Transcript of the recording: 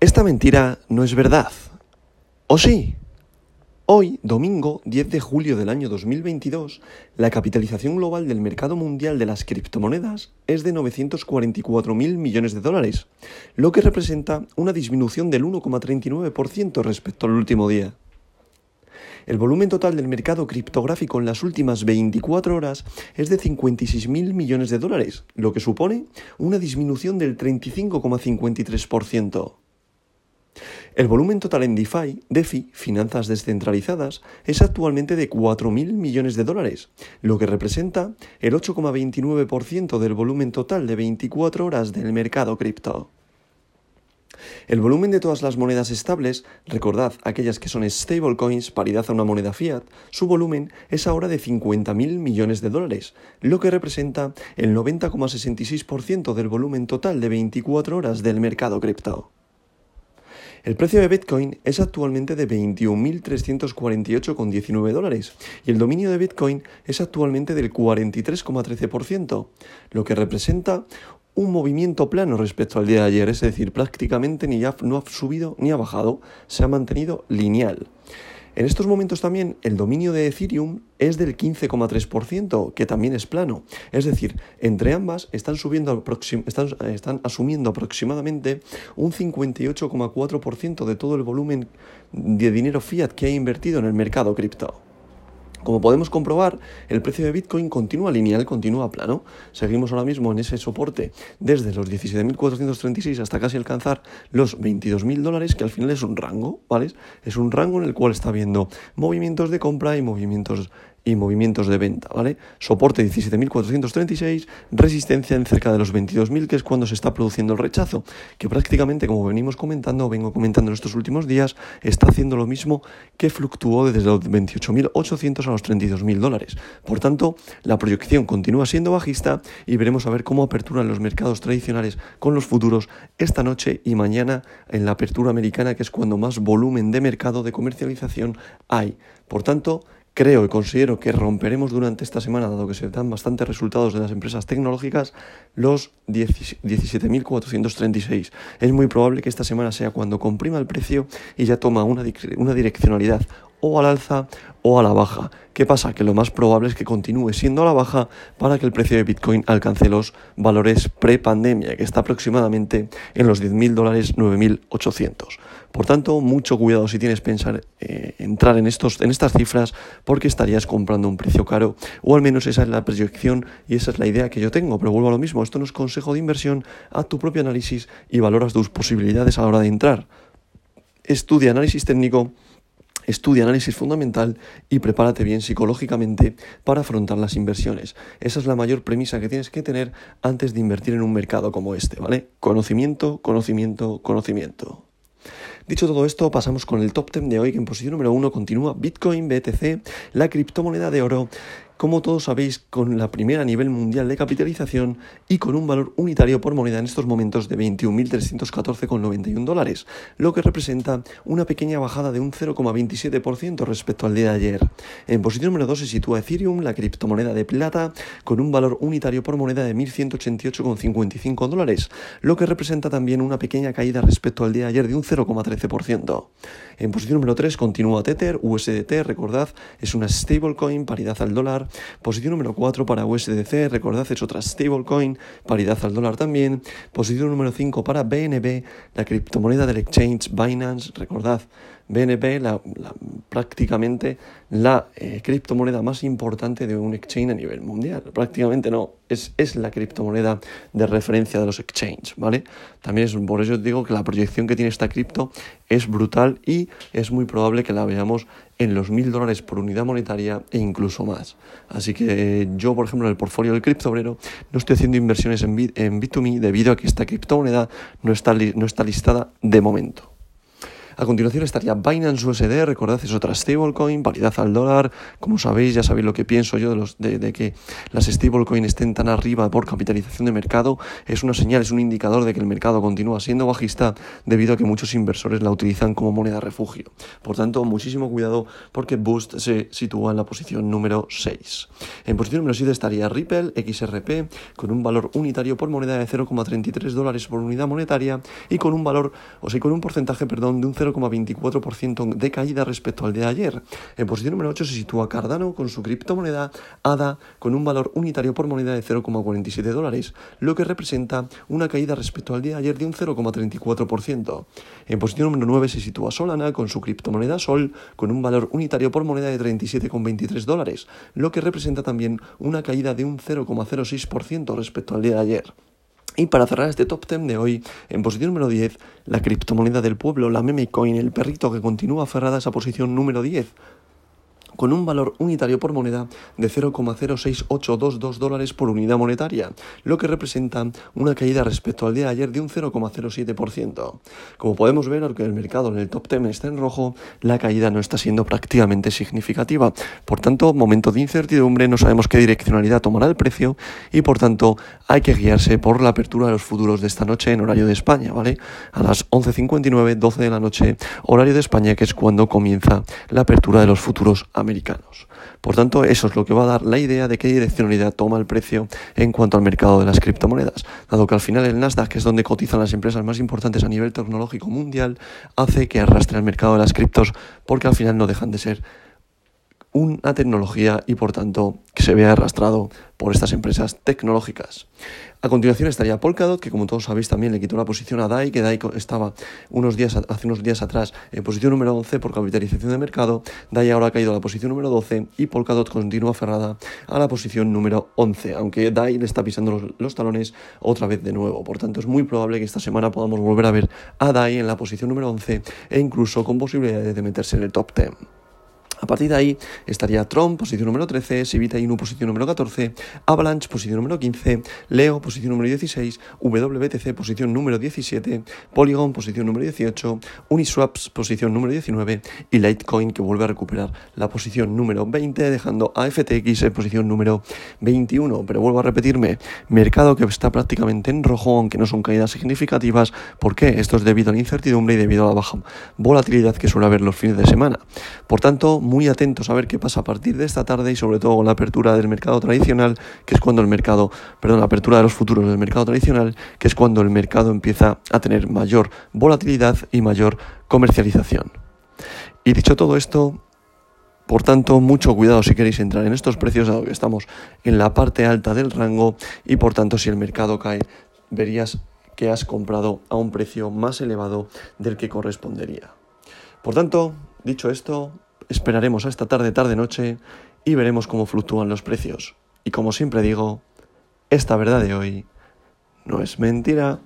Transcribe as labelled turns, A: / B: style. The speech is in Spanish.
A: Esta mentira no es verdad. ¿O sí? Hoy, domingo 10 de julio del año 2022, la capitalización global del mercado mundial de las criptomonedas es de 944.000 millones de dólares, lo que representa una disminución del 1,39% respecto al último día. El volumen total del mercado criptográfico en las últimas 24 horas es de 56.000 millones de dólares, lo que supone una disminución del 35,53%. El volumen total en DeFi, DeFi, finanzas descentralizadas, es actualmente de 4.000 millones de dólares, lo que representa el 8,29% del volumen total de 24 horas del mercado cripto. El volumen de todas las monedas estables, recordad aquellas que son stablecoins, paridad a una moneda fiat, su volumen es ahora de 50.000 millones de dólares, lo que representa el 90,66% del volumen total de 24 horas del mercado cripto. El precio de Bitcoin es actualmente de 21.348,19 dólares y el dominio de Bitcoin es actualmente del 43,13%, lo que representa un movimiento plano respecto al día de ayer, es decir, prácticamente ni ya no ha subido ni ha bajado, se ha mantenido lineal. En estos momentos también el dominio de Ethereum es del 15,3%, que también es plano. Es decir, entre ambas están, subiendo están, están asumiendo aproximadamente un 58,4% de todo el volumen de dinero fiat que ha invertido en el mercado cripto. Como podemos comprobar, el precio de Bitcoin continúa lineal, continúa plano. Seguimos ahora mismo en ese soporte desde los 17.436 hasta casi alcanzar los 22.000 dólares, que al final es un rango, ¿vale? Es un rango en el cual está habiendo movimientos de compra y movimientos y movimientos de venta, ¿vale? Soporte 17.436, resistencia en cerca de los 22.000, que es cuando se está produciendo el rechazo, que prácticamente, como venimos comentando, vengo comentando en estos últimos días, está haciendo lo mismo que fluctuó desde los 28.800 a los 32.000 dólares. Por tanto, la proyección continúa siendo bajista y veremos a ver cómo aperturan los mercados tradicionales con los futuros esta noche y mañana en la apertura americana, que es cuando más volumen de mercado de comercialización hay. Por tanto, Creo y considero que romperemos durante esta semana, dado que se dan bastantes resultados de las empresas tecnológicas, los 17.436. Es muy probable que esta semana sea cuando comprima el precio y ya toma una, una direccionalidad o al alza o a la baja. ¿Qué pasa? Que lo más probable es que continúe siendo a la baja para que el precio de Bitcoin alcance los valores pre-pandemia, que está aproximadamente en los 10.000 dólares, 9.800. Por tanto, mucho cuidado si tienes pensar eh, entrar en, estos, en estas cifras porque estarías comprando un precio caro, o al menos esa es la proyección y esa es la idea que yo tengo. Pero vuelvo a lo mismo, esto no es consejo de inversión, haz tu propio análisis y valoras tus posibilidades a la hora de entrar. Estudia análisis técnico Estudia análisis fundamental y prepárate bien psicológicamente para afrontar las inversiones. Esa es la mayor premisa que tienes que tener antes de invertir en un mercado como este, ¿vale? Conocimiento, conocimiento, conocimiento. Dicho todo esto, pasamos con el top 10 de hoy, que en posición número 1 continúa Bitcoin, BTC, la criptomoneda de oro como todos sabéis, con la primera a nivel mundial de capitalización y con un valor unitario por moneda en estos momentos de 21.314,91 dólares, lo que representa una pequeña bajada de un 0,27% respecto al día de ayer. En posición número 2 se sitúa Ethereum, la criptomoneda de plata, con un valor unitario por moneda de 1.188,55 dólares, lo que representa también una pequeña caída respecto al día de ayer de un 0,13%. En posición número 3 continúa Tether, USDT, recordad, es una stablecoin, paridad al dólar, Posición número 4 para USDC, recordad es otra stablecoin, paridad al dólar también. Posición número 5 para BNB, la criptomoneda del exchange Binance, recordad BNB, la, prácticamente la eh, criptomoneda más importante de un exchange a nivel mundial. Prácticamente no, es, es la criptomoneda de referencia de los exchanges, ¿vale? También es por eso digo que la proyección que tiene esta cripto es brutal y es muy probable que la veamos en los mil dólares por unidad monetaria e incluso más. Así que yo, por ejemplo, en el portfolio del criptobrero no estoy haciendo inversiones en, en Bit2Me debido a que esta criptomoneda no está, no está listada de momento. A continuación estaría Binance USD, recordad es otra stablecoin, paridad al dólar. Como sabéis, ya sabéis lo que pienso yo de, los, de, que las stablecoins estén tan arriba por capitalización de mercado. Es una señal, es un indicador de que el mercado continúa siendo bajista debido a que muchos inversores la utilizan como moneda refugio. Por tanto, muchísimo cuidado porque Boost se sitúa en la posición número 6. En posición número 7 estaría Ripple XRP con un valor unitario por moneda de 0,33 dólares por unidad monetaria y con un valor, o sea, con un porcentaje, perdón, de un 0,24% de caída respecto al de ayer. En posición número 8 se sitúa Cardano con su criptomoneda ADA con un valor unitario por moneda de 0,47 dólares, lo que representa una caída respecto al día de ayer de un 0,34%. En posición número 9 se sitúa Solana con su criptomoneda Sol con un valor unitario por moneda de 37,23 dólares, lo que representa también una caída de un 0,06% respecto al día de ayer. Y para cerrar este top 10 de hoy, en posición número 10, la criptomoneda del pueblo, la meme coin, el perrito que continúa aferrada a esa posición número 10, con un valor unitario por moneda de 0,06822 dólares por unidad monetaria, lo que representa una caída respecto al día de ayer de un 0,07%. Como podemos ver, aunque el mercado en el top 10 está en rojo, la caída no está siendo prácticamente significativa. Por tanto, momento de incertidumbre, no sabemos qué direccionalidad tomará el precio y por tanto hay que guiarse por la apertura de los futuros de esta noche en horario de España, ¿vale? A las 11.59, 12 de la noche, horario de España, que es cuando comienza la apertura de los futuros americanos. Por tanto, eso es lo que va a dar la idea de qué direccionalidad toma el precio en cuanto al mercado de las criptomonedas, dado que al final el Nasdaq, que es donde cotizan las empresas más importantes a nivel tecnológico mundial, hace que arrastre el mercado de las criptos porque al final no dejan de ser una tecnología y por tanto que se vea arrastrado por estas empresas tecnológicas. A continuación estaría Polkadot, que como todos sabéis también le quitó la posición a DAI, que DAI estaba unos días, hace unos días atrás en posición número 11 por capitalización de mercado, DAI ahora ha caído a la posición número 12 y Polkadot continúa aferrada a la posición número 11, aunque DAI le está pisando los, los talones otra vez de nuevo. Por tanto, es muy probable que esta semana podamos volver a ver a DAI en la posición número 11 e incluso con posibilidades de meterse en el top 10. A partir de ahí estaría Tron, posición número 13, Sivita Inu, posición número 14, Avalanche, posición número 15, Leo, posición número 16, WBTC, posición número 17, Polygon, posición número 18, Uniswaps, posición número 19 y Litecoin, que vuelve a recuperar la posición número 20, dejando a FTX en posición número 21. Pero vuelvo a repetirme, mercado que está prácticamente en rojo, aunque no son caídas significativas. ¿Por qué? Esto es debido a la incertidumbre y debido a la baja volatilidad que suele haber los fines de semana. Por tanto, muy atentos a ver qué pasa a partir de esta tarde y sobre todo con la apertura del mercado tradicional, que es cuando el mercado, perdón, la apertura de los futuros del mercado tradicional, que es cuando el mercado empieza a tener mayor volatilidad y mayor comercialización. Y dicho todo esto, por tanto, mucho cuidado si queréis entrar en estos precios, dado que estamos en la parte alta del rango y por tanto si el mercado cae, verías que has comprado a un precio más elevado del que correspondería. Por tanto, dicho esto, Esperaremos a esta tarde, tarde, noche y veremos cómo fluctúan los precios. Y como siempre digo, esta verdad de hoy no es mentira.